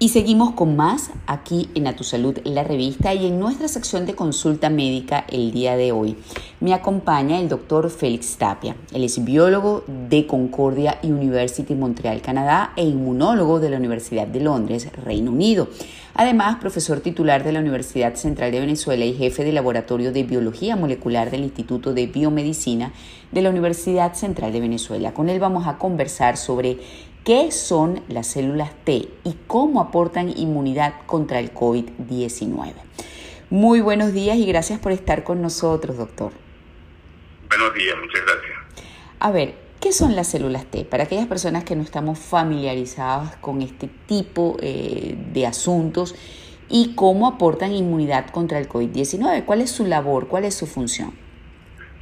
Y seguimos con más aquí en A Tu Salud, la revista, y en nuestra sección de consulta médica el día de hoy. Me acompaña el doctor Félix Tapia. Él es biólogo de Concordia University Montreal, Canadá, e inmunólogo de la Universidad de Londres, Reino Unido. Además, profesor titular de la Universidad Central de Venezuela y jefe del Laboratorio de Biología Molecular del Instituto de Biomedicina de la Universidad Central de Venezuela. Con él vamos a conversar sobre ¿Qué son las células T y cómo aportan inmunidad contra el COVID-19? Muy buenos días y gracias por estar con nosotros, doctor. Buenos días, muchas gracias. A ver, ¿qué son las células T? Para aquellas personas que no estamos familiarizadas con este tipo eh, de asuntos y cómo aportan inmunidad contra el COVID-19. ¿Cuál es su labor? ¿Cuál es su función?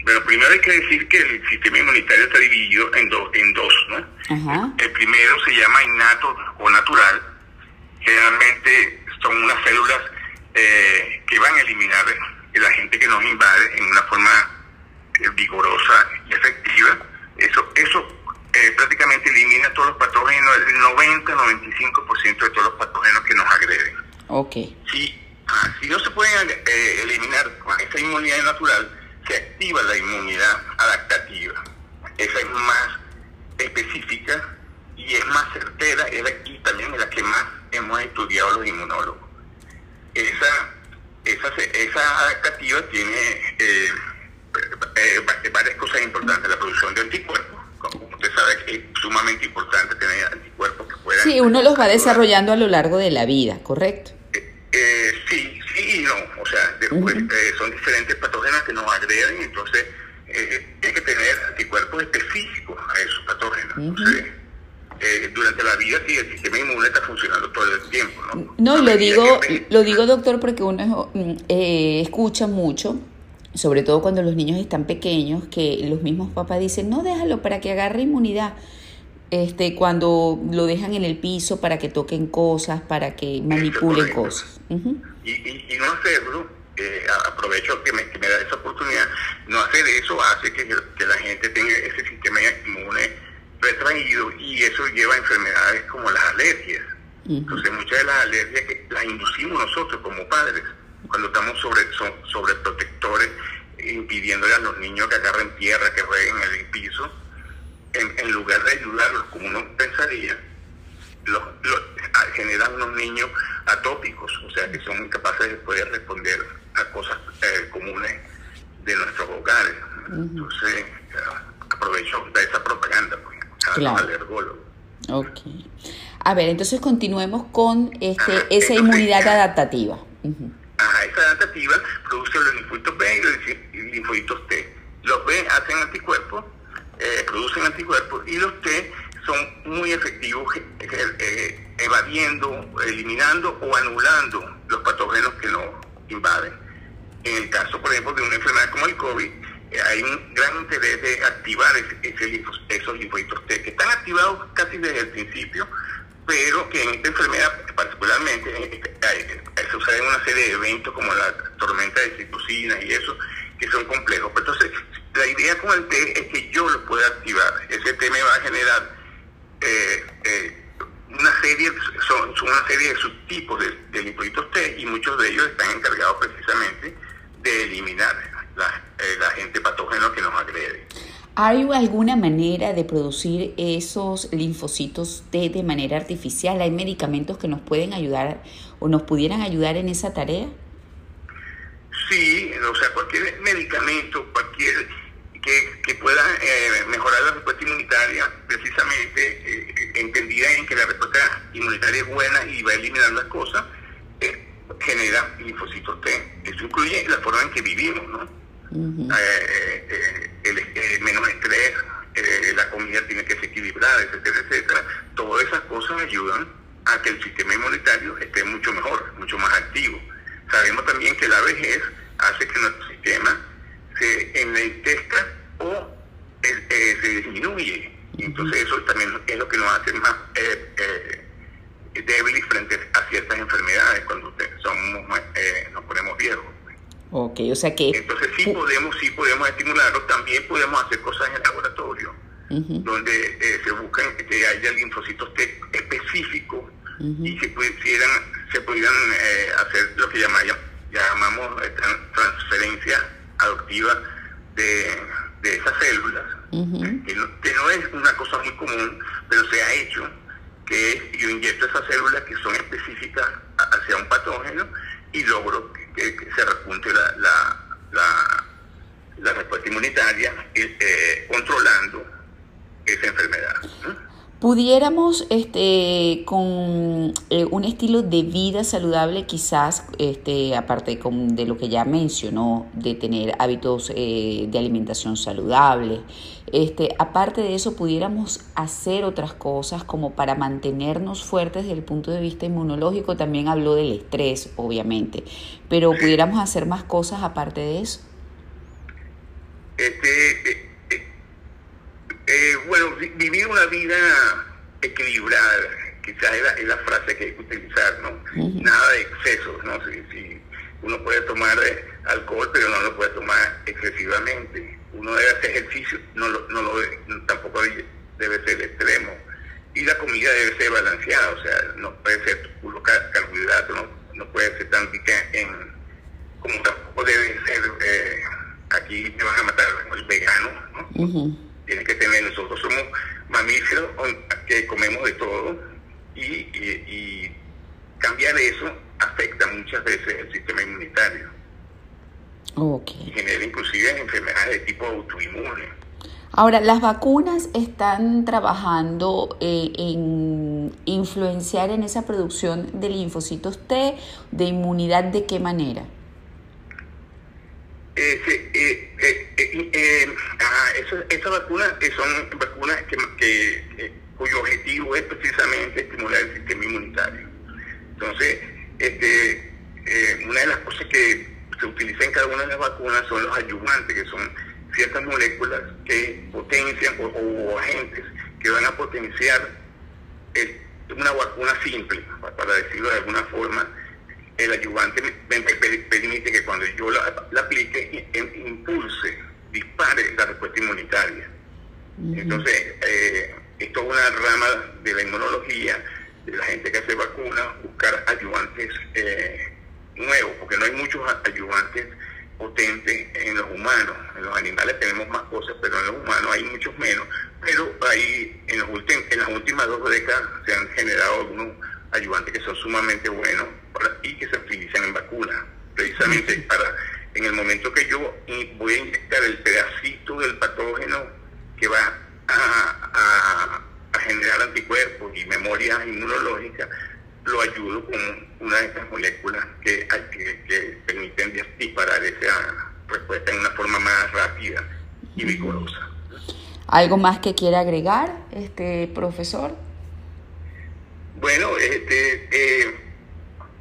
Bueno, primero hay que decir que el sistema inmunitario está dividido en, en dos, ¿no? El primero se llama innato o natural. Generalmente son unas células eh, que van a eliminar el agente que nos invade en una forma eh, vigorosa y efectiva. Eso, eso eh, prácticamente elimina todos los patógenos, el 90-95% de todos los patógenos que nos agreden. Ok. Si, ah, si no se pueden eliminar con esta inmunidad natural, se activa la inmunidad adaptativa. Esa es más específica y es más certera y también es la que más hemos estudiado los inmunólogos. Esa, esa, esa adaptativa tiene eh, eh, varias cosas importantes. La producción de anticuerpos, como usted sabe, es sumamente importante tener anticuerpos que puedan... Sí, uno los va desarrollando a lo largo de la vida, ¿correcto? Eh, sí, sí y no. Después, eh, son diferentes patógenos que nos agreden, entonces eh, hay que tener anticuerpos específicos a esos patógenos. Eh, durante la vida sí el sistema inmune está funcionando todo el tiempo, ¿no? No, lo digo, lo digo doctor porque uno eh, escucha mucho, sobre todo cuando los niños están pequeños, que los mismos papás dicen, no déjalo para que agarre inmunidad este, cuando lo dejan en el piso para que toquen cosas, para que manipulen cosas. y, y, no hacerlo, eh, aprovecho que me, da esa oportunidad, no hacer eso hace que, que, la gente tenga ese sistema inmune retraído y eso lleva a enfermedades como las alergias. Entonces muchas de las alergias que las inducimos nosotros como padres cuando estamos sobre, sobre protectores impidiéndole a los niños que agarren tierra, que rueguen en el piso en, lugar de ayudarlos como uno pensaría, los, generan unos niños atópicos, o sea, que son incapaces de poder responder a cosas eh, comunes de nuestros hogares. Entonces, aprovecho de esa propaganda, pues, claro. Ok. A ver, entonces continuemos con este, esa inmunidad adaptativa. esa adaptativa produce los linfocitos B y los linfocitos T. Los B hacen anticuerpos eh, producen anticuerpos y los T son muy efectivos eh, eh, evadiendo, eliminando o anulando los patógenos que nos invaden. En el caso, por ejemplo, de una enfermedad como el COVID, hay un gran interés de activar esos linfocitos T, que están activados casi desde el principio, pero que en esta enfermedad particularmente se suceden una serie de eventos como la tormenta de citocinas y eso, que son complejos. Entonces, la idea con el T es que yo lo pueda activar. Ese T me va a generar eh, eh, una serie, son, una serie de subtipos de, de, T y muchos de ellos están encargados precisamente de eliminar la, el agente patógeno que nos agrede. ¿Hay alguna manera de producir esos linfocitos T de manera artificial? ¿Hay medicamentos que nos pueden ayudar o nos pudieran ayudar en esa tarea? Sí, o sea, cualquier medicamento, cualquier que, pueda eh, mejorar la respuesta inmunitaria, precisamente eh, entendida en que la respuesta inmunitaria es buena y va a eliminar las cosas, eh, genera linfocitos T. Eso incluye la forma en que vivimos, ¿no? el, menos estrés, la comida tiene que ser equilibrada, etcétera, etcétera. Todas esas cosas ayudan a que el sistema inmunitario esté mucho mejor, mucho más activo. Sabemos también que la vejez hace que nuestro sistema se enlentezca o eh, se disminuye. Entonces eso también es lo que nos hace más eh, eh, débiles frente a ciertas enfermedades cuando somos, eh, nos ponemos viejos. Ok, o sea que... Entonces sí podemos, sí podemos estimularlo, también podemos hacer cosas en el laboratorio, donde se buscan que haya linfocitos específicos y se pudieran, se pudieran eh, hacer lo que llamamos, llamamos eh, transferencia adoptiva de, de esas células, que, no, que, no, es una cosa muy común, pero se ha hecho, que yo inyecto esas células que son específicas hacia un patógeno y logro que, se repunte la, la, la, respuesta inmunitaria eh, controlando esa enfermedad pudiéramos este, con eh, un estilo de vida saludable, quizás, este, aparte de lo que ya mencionó, de tener hábitos eh, de alimentación saludable, este, aparte de eso, pudiéramos hacer otras cosas como para mantenernos fuertes desde el punto de vista inmunológico. También habló del estrés, obviamente, pero pudiéramos hacer más cosas aparte de eso. Este, eh, bueno, vivir una vida equilibrada, quizás es la, frase que hay que utilizar, ¿no? Nada de excesos, ¿no? Si, uno puede tomar eh, alcohol, pero no lo puede tomar excesivamente. Uno debe hacer ejercicio, no lo, no lo tampoco debe ser extremo. Y la comida debe ser balanceada, o sea, no puede ser puro carbohidrato, no, no puede ser tan rica en, como tampoco debe ser, eh, aquí te van a matar el vegano, ¿no? Tiene que tener, nosotros somos mamíferos que comemos de todo y, cambiar eso afecta muchas veces el sistema inmunitario. Okay. Y genera inclusive enfermedades de tipo autoinmune. Ahora, las vacunas están trabajando eh, en influenciar en esa producción de linfocitos T, de inmunidad, ¿de qué manera? Eh, eh, eh, ah, esas vacunas son vacunas que, cuyo objetivo es precisamente estimular el sistema inmunitario. Entonces, este, una de las cosas que se utiliza en cada una de las vacunas son los ayudantes, que son ciertas moléculas que potencian o, agentes que van a potenciar una vacuna simple, para decirlo de alguna forma, el ayudante me, permite que cuando yo la, aplique, impulse, dispare la respuesta inmunitaria. Entonces, eh, esto es una rama de la inmunología, de la gente que hace vacunas, buscar ayudantes eh, nuevos, porque no hay muchos ayudantes potentes en los humanos. En los animales tenemos más cosas, pero en los humanos hay muchos menos. Pero ahí, en, los en las últimas dos décadas, se han generado algunos ayudantes que son sumamente buenos y que se utilizan en vacunas, precisamente para en el momento que yo voy a inyectar el pedacito del patógeno que va a, generar anticuerpos y memoria inmunológica, lo ayudo con una de estas moléculas que, que, permiten disparar esa respuesta en una forma más rápida y vigorosa. ¿Algo más que quiera agregar, este profesor? Bueno, este, eh,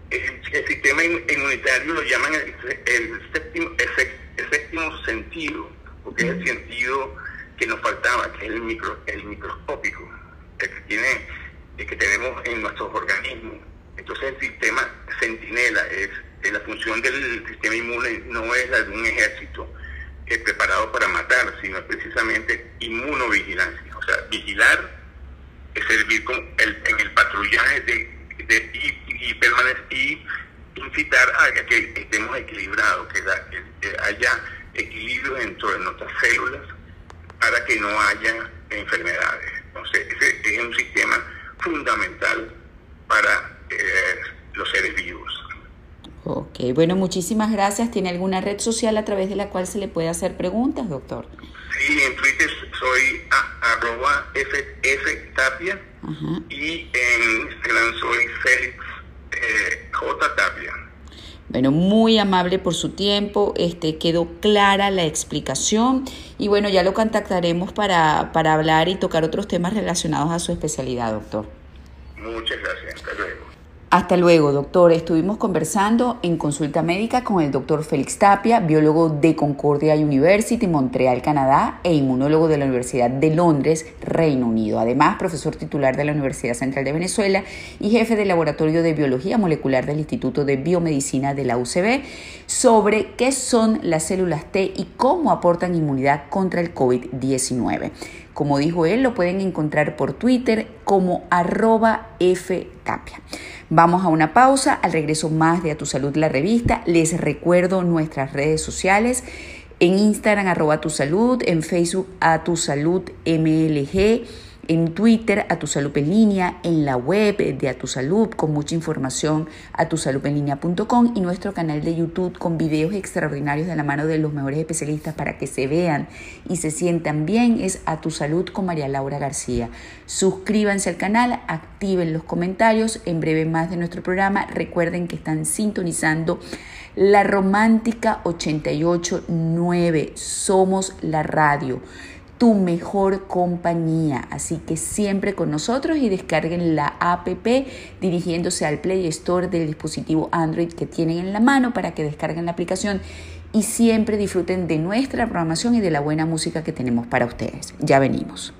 el, sistema inmunitario lo llaman el, séptimo, el, séptimo sentido, porque es el sentido que nos faltaba, que es el, micro, el microscópico, el que, tiene, el que tenemos en nuestros organismos. Entonces el sistema sentinela es, la función del sistema inmune no es la de un ejército eh, preparado para matar, sino precisamente inmunovigilancia, o sea, vigilar servir con el, en el patrullaje de, y, permanecer y incitar a que estemos equilibrados, que, haya equilibrio dentro de nuestras células para que no haya enfermedades. Entonces, ese es un sistema fundamental para eh, los seres vivos. Ok, bueno, muchísimas gracias. ¿Tiene alguna red social a través de la cual se le puede hacer preguntas, doctor? Sí, en Twitter soy arroba F, Tapia y en Instagram soy Félix eh, J Tapia. Bueno, muy amable por su tiempo, este quedó clara la explicación y bueno, ya lo contactaremos para, para hablar y tocar otros temas relacionados a su especialidad, doctor. Muchas gracias, hasta luego. Doctor. Estuvimos conversando en consulta médica con el doctor Félix Tapia, biólogo de Concordia University, Montreal, Canadá, e inmunólogo de la Universidad de Londres, Reino Unido. Además, profesor titular de la Universidad Central de Venezuela y jefe del Laboratorio de Biología Molecular del Instituto de Biomedicina de la UCB, sobre qué son las células T y cómo aportan inmunidad contra el COVID-19. Como dijo él, lo pueden encontrar por Twitter como arroba Vamos a una pausa, al regreso más de A Tu Salud la revista. Les recuerdo nuestras redes sociales. En Instagram arroba tu salud, en Facebook a tu salud MLG en Twitter a tu salud en línea, en la web de A Tu Salud con mucha información a tusaludenlinea.com y nuestro canal de YouTube con videos extraordinarios de la mano de los mejores especialistas para que se vean y se sientan bien es A Tu Salud con María Laura García. Suscríbanse al canal, activen los comentarios, en breve más de nuestro programa. Recuerden que están sintonizando la Romántica 889. Somos la radio mejor compañía. Así que siempre con nosotros y descarguen la app dirigiéndose al Play Store del dispositivo Android que tienen en la mano para que descarguen la aplicación y siempre disfruten de nuestra programación y de la buena música que tenemos para ustedes. Ya venimos.